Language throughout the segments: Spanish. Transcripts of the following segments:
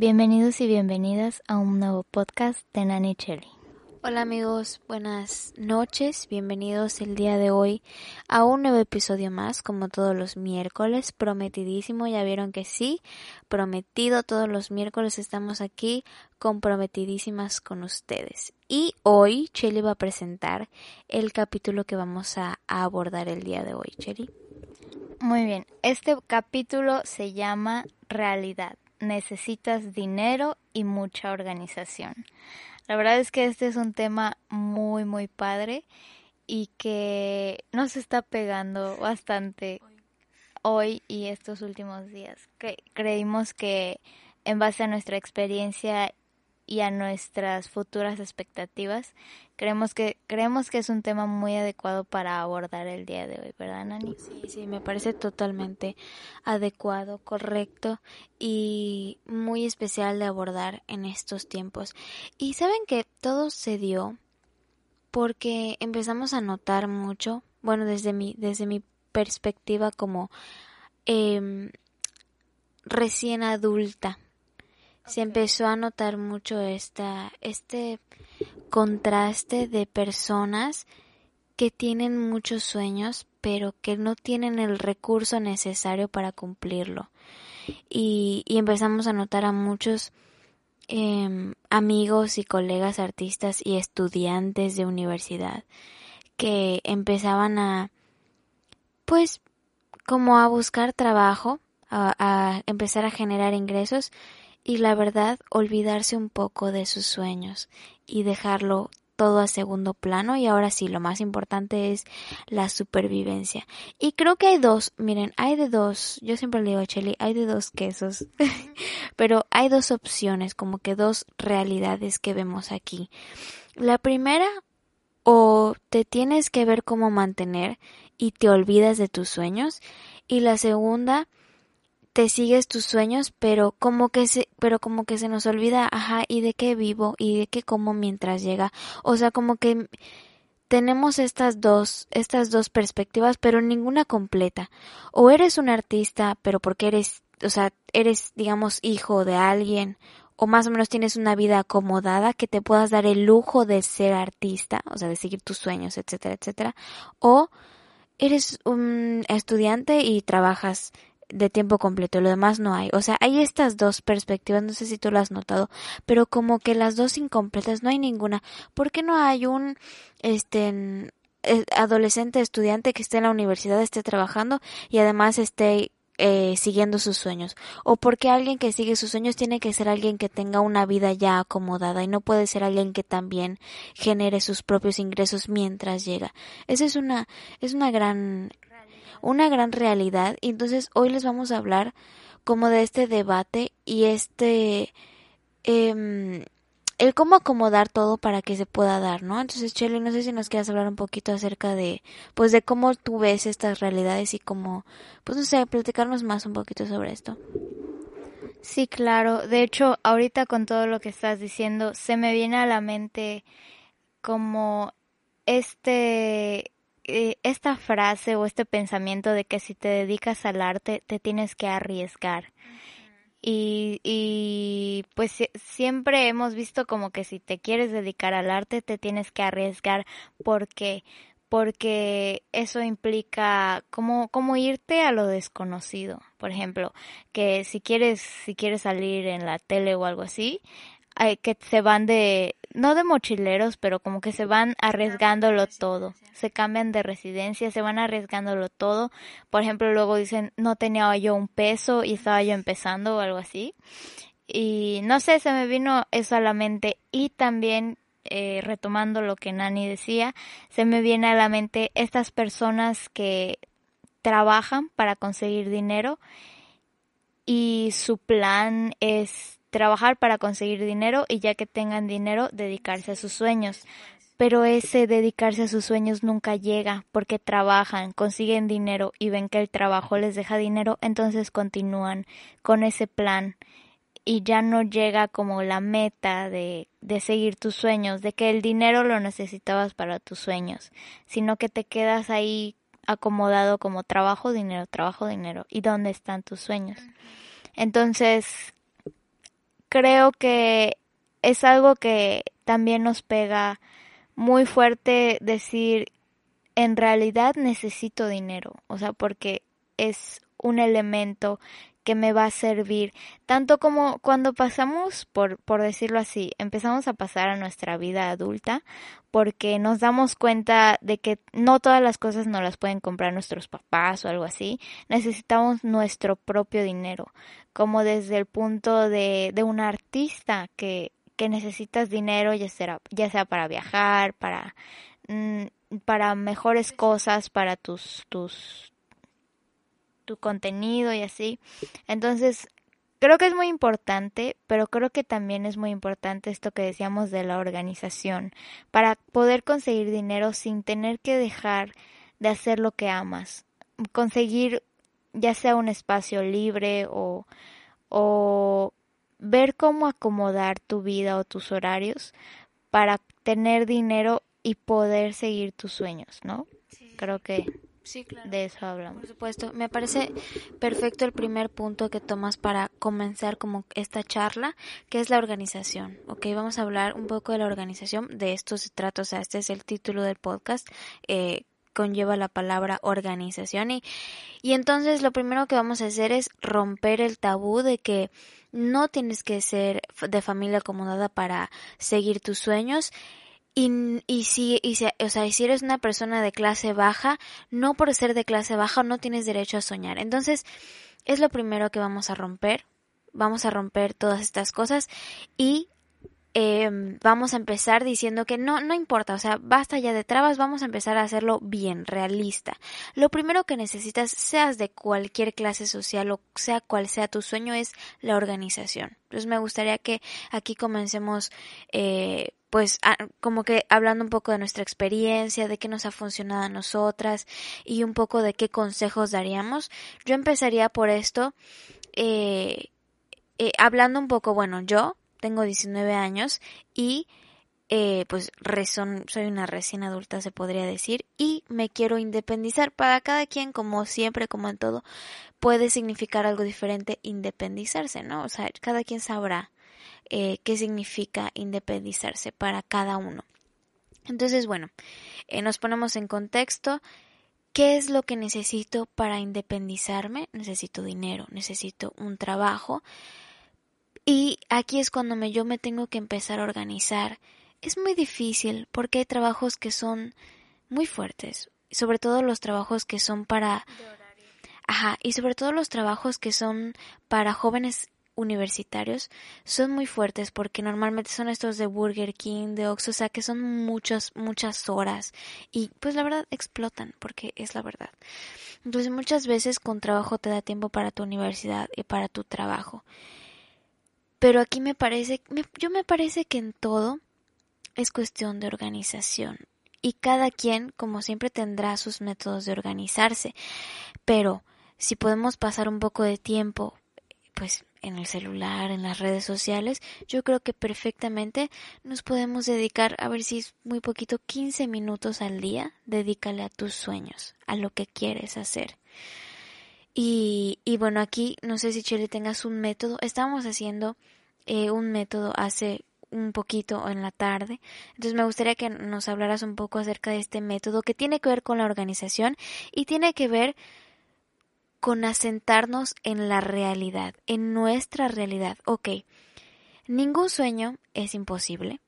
Bienvenidos y bienvenidas a un nuevo podcast de Nani Chelly. Hola amigos, buenas noches, bienvenidos el día de hoy a un nuevo episodio más, como todos los miércoles, prometidísimo, ya vieron que sí, prometido todos los miércoles estamos aquí comprometidísimas con ustedes. Y hoy Chelly va a presentar el capítulo que vamos a, a abordar el día de hoy, Chelly. Muy bien, este capítulo se llama Realidad. Necesitas dinero y mucha organización. La verdad es que este es un tema muy, muy padre y que nos está pegando bastante hoy y estos últimos días. creímos que en base a nuestra experiencia y a nuestras futuras expectativas, creemos que creemos que es un tema muy adecuado para abordar el día de hoy, ¿verdad, Nani? Sí, sí, me parece totalmente adecuado, correcto y muy especial de abordar en estos tiempos. Y saben que todo se dio porque empezamos a notar mucho, bueno, desde mi desde mi perspectiva como eh, recién adulta se empezó a notar mucho esta, este contraste de personas que tienen muchos sueños, pero que no tienen el recurso necesario para cumplirlo. Y, y empezamos a notar a muchos eh, amigos y colegas artistas y estudiantes de universidad que empezaban a, pues, como a buscar trabajo, a, a empezar a generar ingresos y la verdad olvidarse un poco de sus sueños y dejarlo todo a segundo plano y ahora sí lo más importante es la supervivencia. Y creo que hay dos miren hay de dos yo siempre le digo a Chelly hay de dos quesos pero hay dos opciones como que dos realidades que vemos aquí. La primera o te tienes que ver cómo mantener y te olvidas de tus sueños y la segunda te sigues tus sueños, pero como que se, pero como que se nos olvida, ajá, y de qué vivo y de qué como mientras llega. O sea, como que tenemos estas dos, estas dos perspectivas, pero ninguna completa. O eres un artista, pero porque eres, o sea, eres, digamos, hijo de alguien, o más o menos tienes una vida acomodada que te puedas dar el lujo de ser artista, o sea, de seguir tus sueños, etcétera, etcétera. O eres un estudiante y trabajas de tiempo completo, lo demás no hay. O sea, hay estas dos perspectivas, no sé si tú lo has notado, pero como que las dos incompletas, no hay ninguna. ¿Por qué no hay un este eh, adolescente estudiante que esté en la universidad, esté trabajando y además esté eh, siguiendo sus sueños? ¿O porque alguien que sigue sus sueños tiene que ser alguien que tenga una vida ya acomodada y no puede ser alguien que también genere sus propios ingresos mientras llega? Esa es una, es una gran una gran realidad y entonces hoy les vamos a hablar como de este debate y este eh, el cómo acomodar todo para que se pueda dar, ¿no? Entonces, Chelly, no sé si nos quieras hablar un poquito acerca de, pues, de cómo tú ves estas realidades y cómo, pues, no sé, platicarnos más un poquito sobre esto. Sí, claro. De hecho, ahorita con todo lo que estás diciendo, se me viene a la mente como este esta frase o este pensamiento de que si te dedicas al arte te tienes que arriesgar. Y, y pues siempre hemos visto como que si te quieres dedicar al arte te tienes que arriesgar porque porque eso implica como cómo irte a lo desconocido. Por ejemplo, que si quieres si quieres salir en la tele o algo así, que se van de no de mochileros, pero como que se van arriesgándolo todo. Se cambian de residencia, se van arriesgándolo todo. Por ejemplo, luego dicen, no tenía yo un peso y estaba yo empezando o algo así. Y no sé, se me vino eso a la mente. Y también, eh, retomando lo que Nani decía, se me viene a la mente estas personas que trabajan para conseguir dinero y su plan es trabajar para conseguir dinero y ya que tengan dinero dedicarse a sus sueños. Pero ese dedicarse a sus sueños nunca llega porque trabajan, consiguen dinero y ven que el trabajo les deja dinero, entonces continúan con ese plan y ya no llega como la meta de, de seguir tus sueños, de que el dinero lo necesitabas para tus sueños, sino que te quedas ahí acomodado como trabajo, dinero, trabajo, dinero. ¿Y dónde están tus sueños? Entonces, creo que es algo que también nos pega muy fuerte decir, en realidad necesito dinero, o sea, porque es un elemento que me va a servir, tanto como cuando pasamos, por, por decirlo así, empezamos a pasar a nuestra vida adulta, porque nos damos cuenta de que no todas las cosas nos las pueden comprar nuestros papás o algo así, necesitamos nuestro propio dinero, como desde el punto de, de un artista que, que necesitas dinero, ya sea, ya sea para viajar, para, mm, para mejores cosas, para tus, tus, tu contenido y así. Entonces, creo que es muy importante, pero creo que también es muy importante esto que decíamos de la organización, para poder conseguir dinero sin tener que dejar de hacer lo que amas. Conseguir ya sea un espacio libre o, o ver cómo acomodar tu vida o tus horarios para tener dinero y poder seguir tus sueños, ¿no? Creo que Sí, claro. De eso hablamos. Por supuesto. Me parece perfecto el primer punto que tomas para comenzar como esta charla, que es la organización. Ok, vamos a hablar un poco de la organización. De esto se trata, o sea, este es el título del podcast. Eh, conlleva la palabra organización y, y entonces lo primero que vamos a hacer es romper el tabú de que no tienes que ser de familia acomodada para seguir tus sueños y, y, si, y si, o sea, si eres una persona de clase baja, no por ser de clase baja no tienes derecho a soñar. Entonces, es lo primero que vamos a romper. Vamos a romper todas estas cosas y eh, vamos a empezar diciendo que no, no importa, o sea, basta ya de trabas, vamos a empezar a hacerlo bien, realista. Lo primero que necesitas, seas de cualquier clase social o sea cual sea tu sueño, es la organización. Entonces me gustaría que aquí comencemos, eh, pues, como que hablando un poco de nuestra experiencia, de qué nos ha funcionado a nosotras y un poco de qué consejos daríamos. Yo empezaría por esto, eh, eh, hablando un poco, bueno, yo tengo 19 años y eh, pues soy una recién adulta se podría decir y me quiero independizar. Para cada quien, como siempre, como en todo, puede significar algo diferente independizarse, ¿no? O sea, cada quien sabrá eh, qué significa independizarse para cada uno. Entonces, bueno, eh, nos ponemos en contexto. ¿Qué es lo que necesito para independizarme? Necesito dinero, necesito un trabajo, y aquí es cuando me, yo me tengo que empezar a organizar. Es muy difícil porque hay trabajos que son muy fuertes, sobre todo los trabajos que son para... Ajá, y sobre todo los trabajos que son para jóvenes universitarios son muy fuertes porque normalmente son estos de Burger King, de Ox, o sea que son muchas, muchas horas y pues la verdad explotan porque es la verdad. Entonces muchas veces con trabajo te da tiempo para tu universidad y para tu trabajo. Pero aquí me parece, me, yo me parece que en todo es cuestión de organización. Y cada quien, como siempre, tendrá sus métodos de organizarse. Pero si podemos pasar un poco de tiempo, pues en el celular, en las redes sociales, yo creo que perfectamente nos podemos dedicar, a ver si es muy poquito, 15 minutos al día, dedícale a tus sueños, a lo que quieres hacer. Y, y bueno, aquí no sé si Chile tengas un método. Estamos haciendo eh, un método hace un poquito en la tarde. Entonces me gustaría que nos hablaras un poco acerca de este método que tiene que ver con la organización y tiene que ver con asentarnos en la realidad, en nuestra realidad. Ok, ningún sueño es imposible,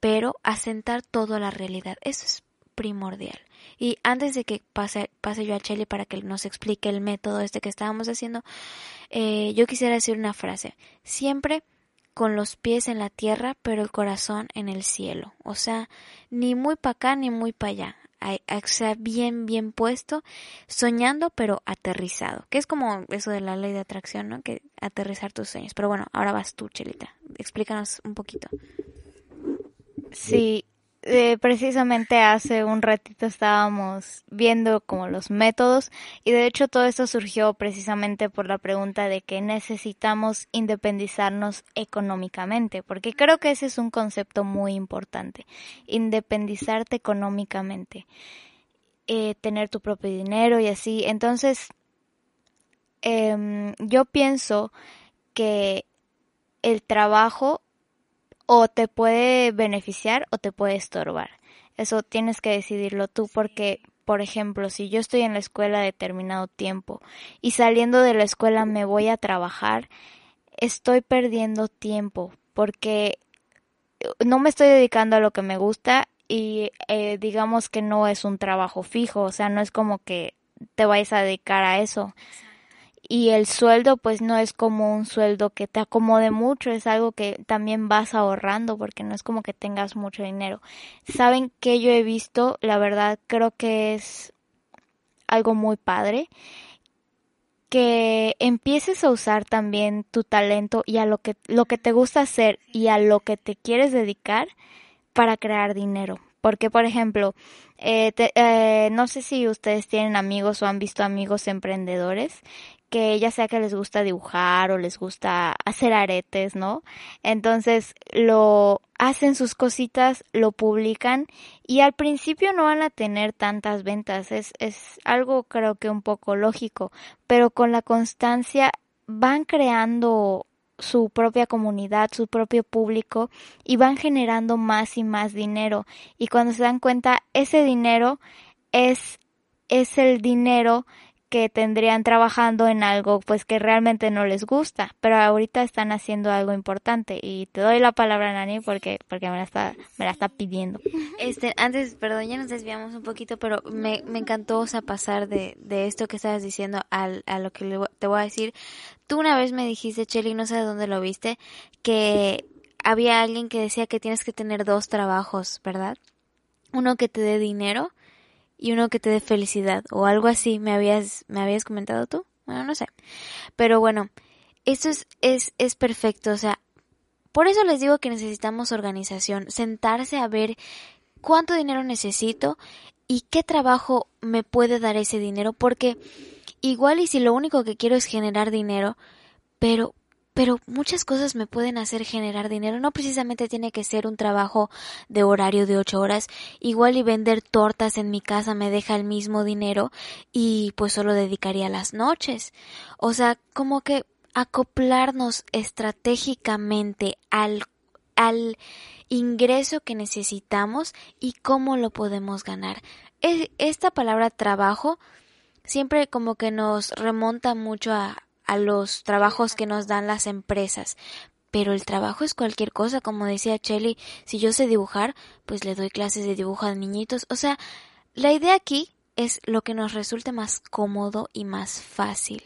pero asentar todo a la realidad, eso es primordial. Y antes de que pase, pase yo a Chelly para que nos explique el método este que estábamos haciendo, eh, yo quisiera decir una frase. Siempre con los pies en la tierra, pero el corazón en el cielo. O sea, ni muy para acá ni muy para allá. O sea, bien, bien puesto, soñando, pero aterrizado. Que es como eso de la ley de atracción, ¿no? Que aterrizar tus sueños. Pero bueno, ahora vas tú, Chelita. Explícanos un poquito. Sí, eh, precisamente hace un ratito estábamos viendo como los métodos y de hecho todo esto surgió precisamente por la pregunta de que necesitamos independizarnos económicamente, porque creo que ese es un concepto muy importante, independizarte económicamente, eh, tener tu propio dinero y así. Entonces, eh, yo pienso que el trabajo o te puede beneficiar o te puede estorbar. Eso tienes que decidirlo tú porque, por ejemplo, si yo estoy en la escuela determinado tiempo y saliendo de la escuela me voy a trabajar, estoy perdiendo tiempo porque no me estoy dedicando a lo que me gusta y eh, digamos que no es un trabajo fijo, o sea, no es como que te vayas a dedicar a eso y el sueldo pues no es como un sueldo que te acomode mucho, es algo que también vas ahorrando porque no es como que tengas mucho dinero. Saben que yo he visto, la verdad creo que es algo muy padre que empieces a usar también tu talento y a lo que lo que te gusta hacer y a lo que te quieres dedicar para crear dinero. Porque, por ejemplo, eh, eh, no sé si ustedes tienen amigos o han visto amigos emprendedores que ya sea que les gusta dibujar o les gusta hacer aretes, ¿no? Entonces lo hacen sus cositas, lo publican y al principio no van a tener tantas ventas, es, es algo creo que un poco lógico, pero con la constancia van creando su propia comunidad, su propio público y van generando más y más dinero y cuando se dan cuenta ese dinero es es el dinero que tendrían trabajando en algo pues que realmente no les gusta, pero ahorita están haciendo algo importante y te doy la palabra Nani porque porque me la está me la está pidiendo. Este, antes, perdón, ya nos desviamos un poquito, pero me, me encantó pasar de, de esto que estabas diciendo al, a lo que te voy a decir. Tú una vez me dijiste, Cheli, no sé de dónde lo viste, que había alguien que decía que tienes que tener dos trabajos, ¿verdad? Uno que te dé dinero y uno que te dé felicidad o algo así me habías me habías comentado tú bueno no sé. Pero bueno esto es es es perfecto o sea por eso les digo que necesitamos organización sentarse a ver cuánto dinero necesito y qué trabajo me puede dar ese dinero porque igual y si lo único que quiero es generar dinero pero pero muchas cosas me pueden hacer generar dinero. No precisamente tiene que ser un trabajo de horario de ocho horas. Igual y vender tortas en mi casa me deja el mismo dinero y pues solo dedicaría las noches. O sea, como que acoplarnos estratégicamente al, al ingreso que necesitamos y cómo lo podemos ganar. Esta palabra trabajo siempre como que nos remonta mucho a, a los trabajos que nos dan las empresas. Pero el trabajo es cualquier cosa, como decía Chelly, si yo sé dibujar, pues le doy clases de dibujo a niñitos. O sea, la idea aquí es lo que nos resulte más cómodo y más fácil.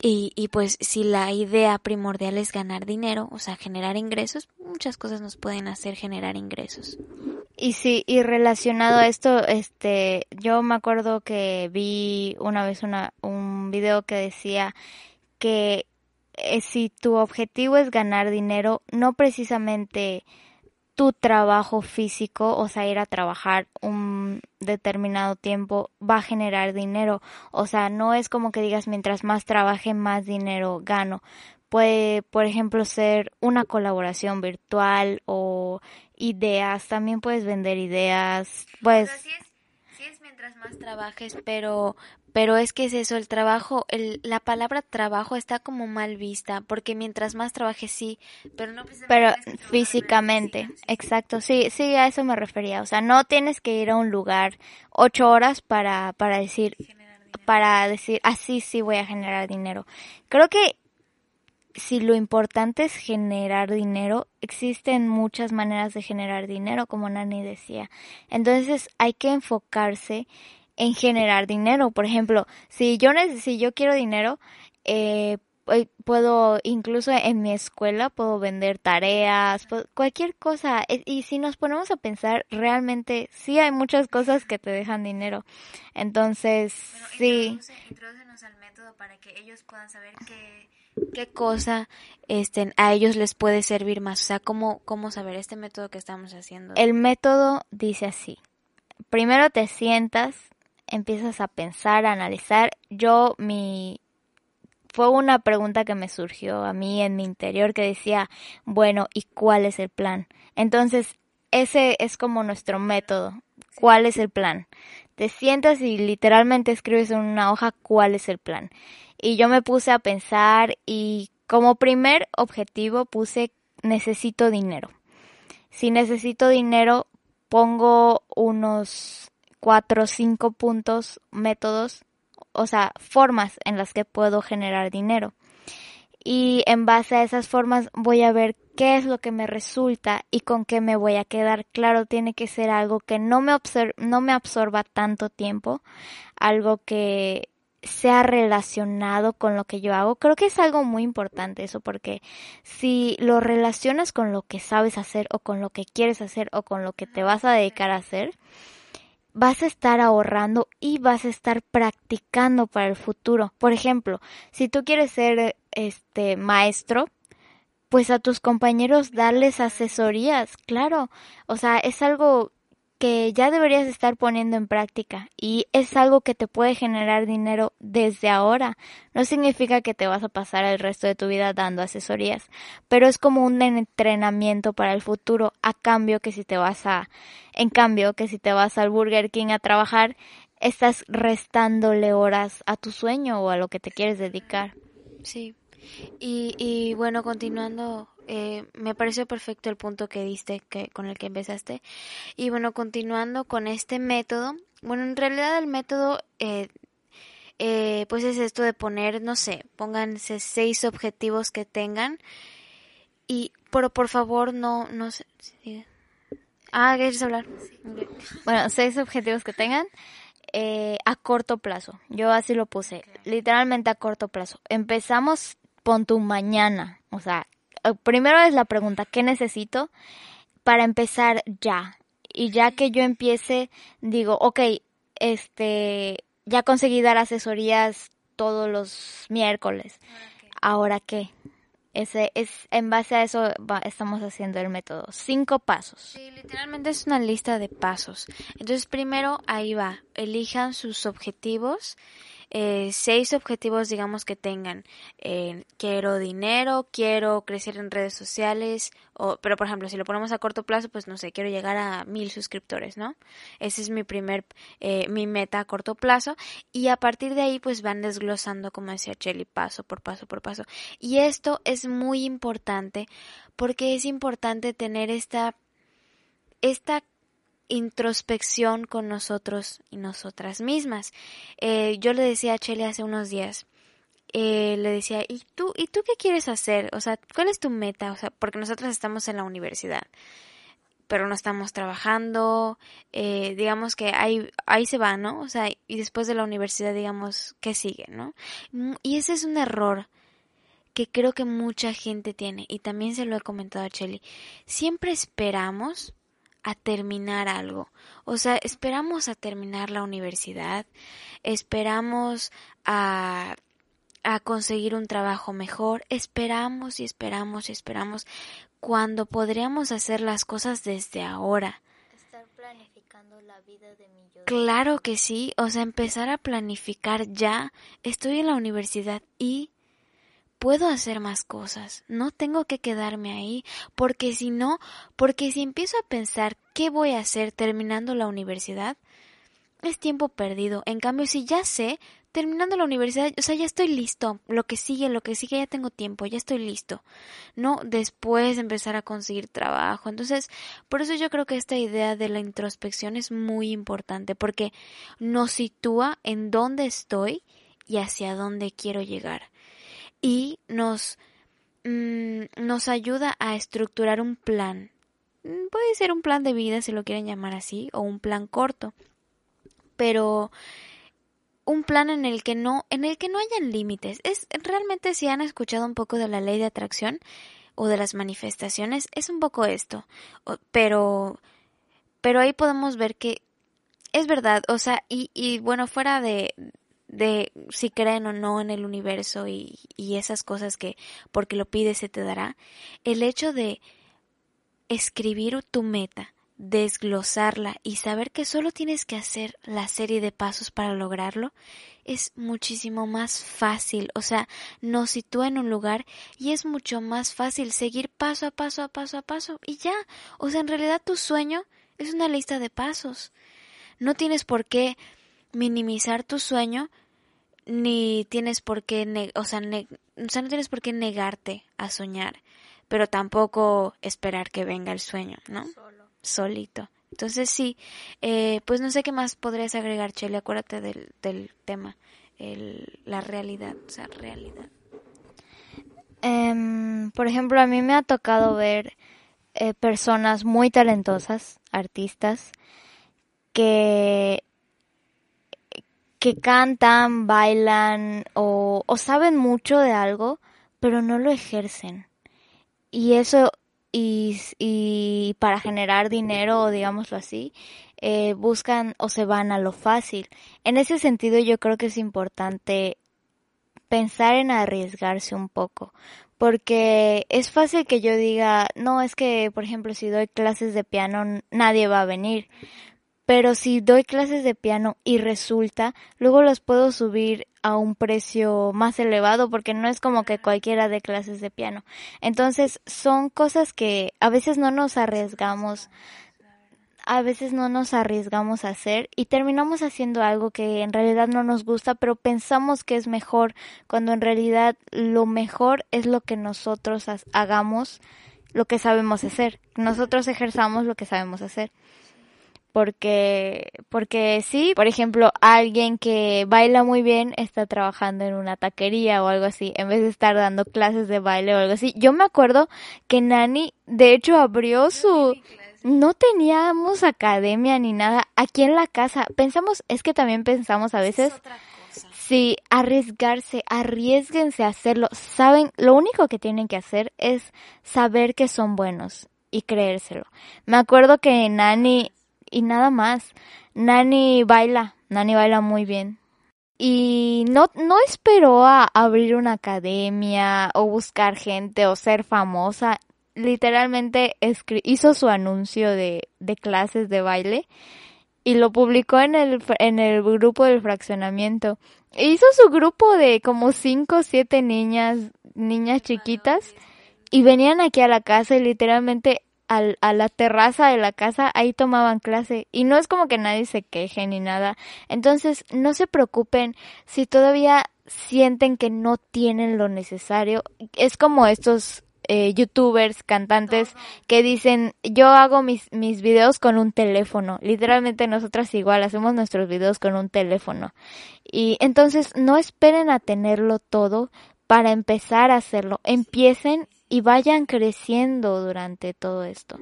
Y, y, pues si la idea primordial es ganar dinero, o sea, generar ingresos, muchas cosas nos pueden hacer generar ingresos. Y sí, y relacionado a esto, este, yo me acuerdo que vi una vez una, un video que decía que eh, si tu objetivo es ganar dinero, no precisamente tu trabajo físico, o sea, ir a trabajar un determinado tiempo va a generar dinero. O sea, no es como que digas mientras más trabaje, más dinero gano. Puede, por ejemplo, ser una colaboración virtual o ideas. También puedes vender ideas. Pues. sí es, mientras más trabajes, pero, pero es que es eso, el trabajo, el, la palabra trabajo está como mal vista, porque mientras más trabajes sí, pero no Pero físicamente, exacto, sí, sí, a eso me refería. O sea, no tienes que ir a un lugar ocho horas para, para decir, para decir, así sí voy a generar dinero. Creo que si lo importante es generar dinero, existen muchas maneras de generar dinero, como Nani decía. Entonces hay que enfocarse en generar dinero. Por ejemplo, si yo, si quiero dinero, eh, puedo, incluso en mi escuela, puedo vender tareas, cualquier cosa. E, y si nos ponemos a pensar, realmente sí hay muchas cosas que te dejan dinero. Entonces, sí. al método para que ellos puedan saber qué, qué cosa este, a ellos les puede servir más. O sea, cómo, cómo saber este método que estamos haciendo. El método dice así. Primero te sientas empiezas a pensar, a analizar. Yo, mi, fue una pregunta que me surgió a mí en mi interior que decía, bueno, ¿y cuál es el plan? Entonces, ese es como nuestro método. ¿Cuál es el plan? Te sientas y literalmente escribes en una hoja cuál es el plan. Y yo me puse a pensar y como primer objetivo puse necesito dinero. Si necesito dinero, pongo unos cuatro o cinco puntos, métodos, o sea, formas en las que puedo generar dinero. Y en base a esas formas voy a ver qué es lo que me resulta y con qué me voy a quedar. Claro, tiene que ser algo que no me, no me absorba tanto tiempo, algo que sea relacionado con lo que yo hago. Creo que es algo muy importante eso porque si lo relacionas con lo que sabes hacer o con lo que quieres hacer o con lo que te vas a dedicar a hacer, vas a estar ahorrando y vas a estar practicando para el futuro. Por ejemplo, si tú quieres ser este maestro, pues a tus compañeros darles asesorías, claro. O sea, es algo que ya deberías estar poniendo en práctica y es algo que te puede generar dinero desde ahora. No significa que te vas a pasar el resto de tu vida dando asesorías, pero es como un entrenamiento para el futuro a cambio que si te vas a en cambio que si te vas al Burger King a trabajar, estás restándole horas a tu sueño o a lo que te quieres dedicar. Sí. Y, y bueno, continuando eh, me pareció perfecto el punto que diste que, con el que empezaste. Y bueno, continuando con este método, bueno, en realidad el método, eh, eh, pues es esto de poner, no sé, pónganse seis objetivos que tengan. Y, pero por favor, no, no sé. Ah, ¿quieres hablar? Bueno, seis objetivos que tengan. a corto plazo. Yo así lo puse, literalmente a corto plazo. Empezamos, pon tu mañana, o sea, eh, primero es la pregunta, ¿qué necesito para empezar ya? Y ya que yo empiece, digo, ok, este, ya conseguí dar asesorías todos los miércoles. ¿Ahora qué? Ese es en base a eso estamos haciendo el método. Cinco pasos. Sí, literalmente es una lista de pasos. Entonces primero ahí va, elijan sus objetivos eh, seis objetivos, digamos, que tengan. Quiero dinero, quiero crecer en redes sociales, pero por ejemplo, si lo ponemos a corto plazo, pues no sé, quiero llegar a mil suscriptores, ¿no? Ese es mi primer, eh, mi meta a corto plazo. Y a partir de ahí, pues van desglosando, como decía Chelly, paso por paso por paso. Y esto es muy importante porque es importante tener esta, esta introspección con nosotros y nosotras mismas. Eh, yo le decía a Chele hace unos días, eh, le decía, ¿y tú, ¿y tú qué quieres hacer? O sea, ¿cuál es tu meta? O sea, porque nosotros estamos en la universidad, pero no estamos trabajando, eh, digamos que ahí, ahí se va, ¿no? O sea, y después de la universidad, digamos, ¿qué sigue, no? Y ese es un error que creo que mucha gente tiene, y también se lo he comentado a Chelly. Siempre esperamos a terminar algo. O sea, esperamos a terminar la universidad, esperamos a, a conseguir un trabajo mejor, esperamos y esperamos y esperamos cuando podríamos hacer las cosas desde ahora. Estar planificando la vida de mi Claro que sí, o sea, empezar a planificar ya. Estoy en la universidad y puedo hacer más cosas, no tengo que quedarme ahí, porque si no, porque si empiezo a pensar qué voy a hacer terminando la universidad, es tiempo perdido. En cambio, si ya sé, terminando la universidad, o sea, ya estoy listo. Lo que sigue, lo que sigue, ya tengo tiempo, ya estoy listo. No después empezar a conseguir trabajo. Entonces, por eso yo creo que esta idea de la introspección es muy importante, porque nos sitúa en dónde estoy y hacia dónde quiero llegar y nos, mm, nos ayuda a estructurar un plan. Mm, puede ser un plan de vida si lo quieren llamar así o un plan corto, pero un plan en el que no en el que no hayan límites. Es realmente si han escuchado un poco de la ley de atracción o de las manifestaciones es un poco esto, pero pero ahí podemos ver que es verdad, o sea, y, y bueno, fuera de, de si creen o no en el universo y, y esas cosas que porque lo pides se te dará, el hecho de escribir tu meta, desglosarla y saber que solo tienes que hacer la serie de pasos para lograrlo, es muchísimo más fácil, o sea, nos sitúa en un lugar y es mucho más fácil seguir paso a paso a paso a paso y ya, o sea, en realidad tu sueño es una lista de pasos. No tienes por qué minimizar tu sueño ni tienes por qué, o sea, o sea, no tienes por qué negarte a soñar, pero tampoco esperar que venga el sueño, ¿no? Solito. Entonces sí, eh, pues no sé qué más podrías agregar, Chele, acuérdate del, del tema, el, la realidad, o sea, realidad. Em, por ejemplo, a mí me ha tocado ver eh, personas muy talentosas, artistas, que, que cantan, bailan o, o saben mucho de algo, pero no lo ejercen. Y eso, y, y para generar dinero, digámoslo así, eh, buscan o se van a lo fácil. En ese sentido yo creo que es importante pensar en arriesgarse un poco, porque es fácil que yo diga, no, es que, por ejemplo, si doy clases de piano, nadie va a venir. Pero si doy clases de piano y resulta, luego los puedo subir a un precio más elevado porque no es como que cualquiera de clases de piano. Entonces son cosas que a veces no nos arriesgamos a veces no nos arriesgamos a hacer y terminamos haciendo algo que en realidad no nos gusta, pero pensamos que es mejor, cuando en realidad lo mejor es lo que nosotros hagamos, lo que sabemos hacer. Nosotros ejerzamos lo que sabemos hacer. Porque, porque sí, por ejemplo, alguien que baila muy bien está trabajando en una taquería o algo así, en vez de estar dando clases de baile o algo así. Yo me acuerdo que Nani, de hecho, abrió su, no teníamos academia ni nada aquí en la casa. Pensamos, es que también pensamos a veces, sí, arriesgarse, arriesguense a hacerlo. Saben, lo único que tienen que hacer es saber que son buenos y creérselo. Me acuerdo que Nani, y nada más, Nani baila, Nani baila muy bien. Y no, no esperó a abrir una academia o buscar gente o ser famosa literalmente hizo su anuncio de, de clases de baile y lo publicó en el, en el grupo del fraccionamiento. E hizo su grupo de como cinco o siete niñas, niñas chiquitas y venían aquí a la casa y literalmente al, a la terraza de la casa ahí tomaban clase y no es como que nadie se queje ni nada. Entonces no se preocupen si todavía sienten que no tienen lo necesario. Es como estos eh, youtubers, cantantes que dicen yo hago mis, mis videos con un teléfono. Literalmente nosotras igual hacemos nuestros videos con un teléfono. Y entonces no esperen a tenerlo todo para empezar a hacerlo. Empiecen y vayan creciendo durante todo esto.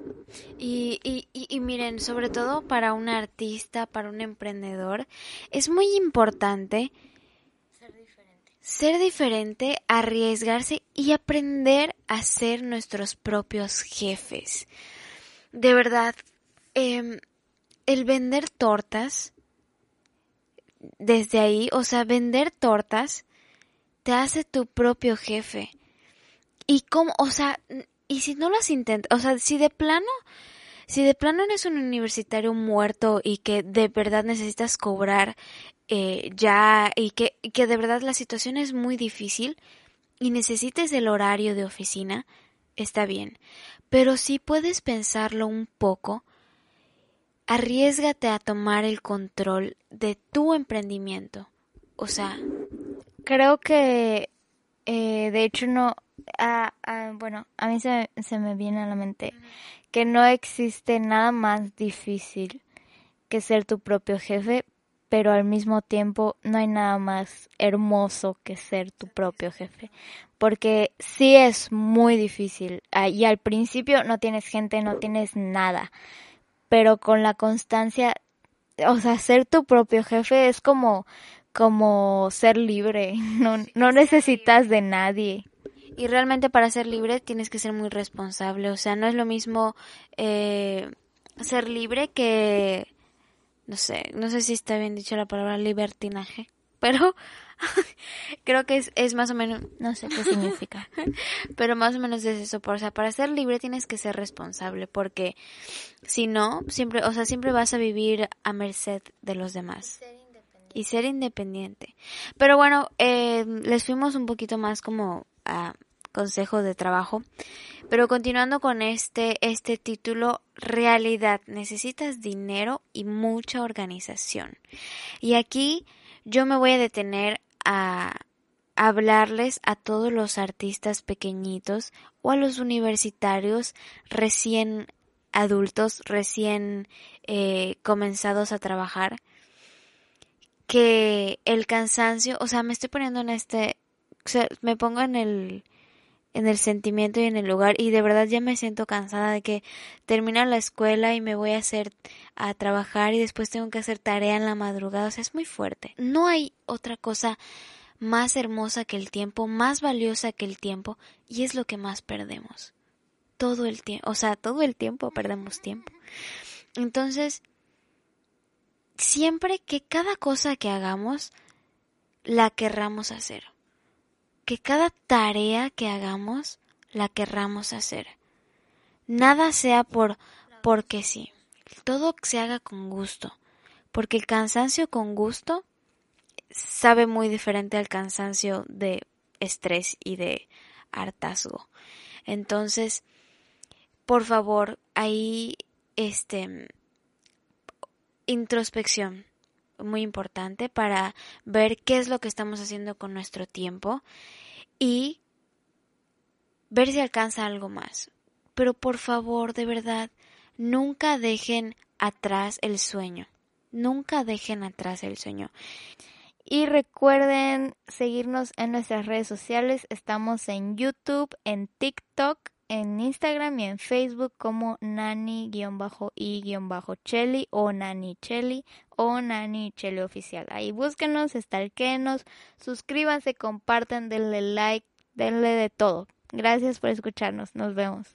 Y, y, y, miren, sobre todo para un artista, para un emprendedor, es muy importante ser diferente, arriesgarse y aprender a ser nuestros propios jefes. De verdad, em, el vender tortas, desde ahí, o sea, vender tortas te hace tu propio jefe. Y cómo, o sea, y si no las intentas, o sea, si de plano, si de plano eres un universitario muerto y que de verdad necesitas cobrar eh, ya y que, que de verdad la situación es muy difícil y necesites el horario de oficina, está bien. Pero si puedes pensarlo un poco, arriesgate a tomar el control de tu emprendimiento. O sea, creo que eh, de hecho no, bueno, a mí se, se me viene a la mente que no existe nada más difícil que ser tu propio jefe, pero al mismo tiempo no hay nada más hermoso que ser tu propio jefe, porque sí es muy difícil. Ah, y al principio no tienes gente, no tienes nada, pero con la constancia, o sea, ser tu propio jefe es como como ser libre, no, no necesitas de nadie. Y realmente para ser libre tienes que ser muy responsable, o sea, no es lo mismo eh, ser libre que no sé, no sé si está bien dicho la palabra libertinaje, pero creo que es, es más o menos, no sé qué significa, pero más o menos es eso, o sea, para ser libre tienes que ser responsable, porque si no, siempre, o sea, siempre vas a vivir a merced de los demás. y ser independiente. Pero bueno, eh, les fuimos un poquito más como a consejo de trabajo. Pero continuando con este, este título, realidad, necesitas dinero y mucha organización. Y aquí yo me voy a detener a hablarles a todos los artistas pequeñitos o a los universitarios recién adultos, recién eh, comenzados a trabajar, que el cansancio, o sea, me estoy poniendo en este, o sea, me pongo en el en el sentimiento y en el lugar y de verdad ya me siento cansada de que termina la escuela y me voy a hacer a trabajar y después tengo que hacer tarea en la madrugada, o sea, es muy fuerte. No hay otra cosa más hermosa que el tiempo, más valiosa que el tiempo y es lo que más perdemos. Todo el tiempo, o sea, todo el tiempo perdemos tiempo. Entonces, siempre que cada cosa que hagamos la querramos hacer que cada tarea que hagamos la querramos hacer. Nada sea por porque sí. Todo se haga con gusto. Porque el cansancio con gusto sabe muy diferente al cansancio de estrés y de hartazgo. Entonces, por favor, ahí este introspección muy importante para ver qué es lo que estamos haciendo con nuestro tiempo y ver si alcanza algo más. Pero por favor, de verdad, nunca dejen atrás el sueño. Nunca dejen atrás el sueño. Y recuerden seguirnos en nuestras redes sociales. Estamos en YouTube, en TikTok, en Instagram y en Facebook como nani-i-cheli o nani cheli o nani cheli oficial. Ahí búsquenos, estalquenos, suscríbanse, compartan, denle like, denle de todo. Gracias por escucharnos. Nos vemos.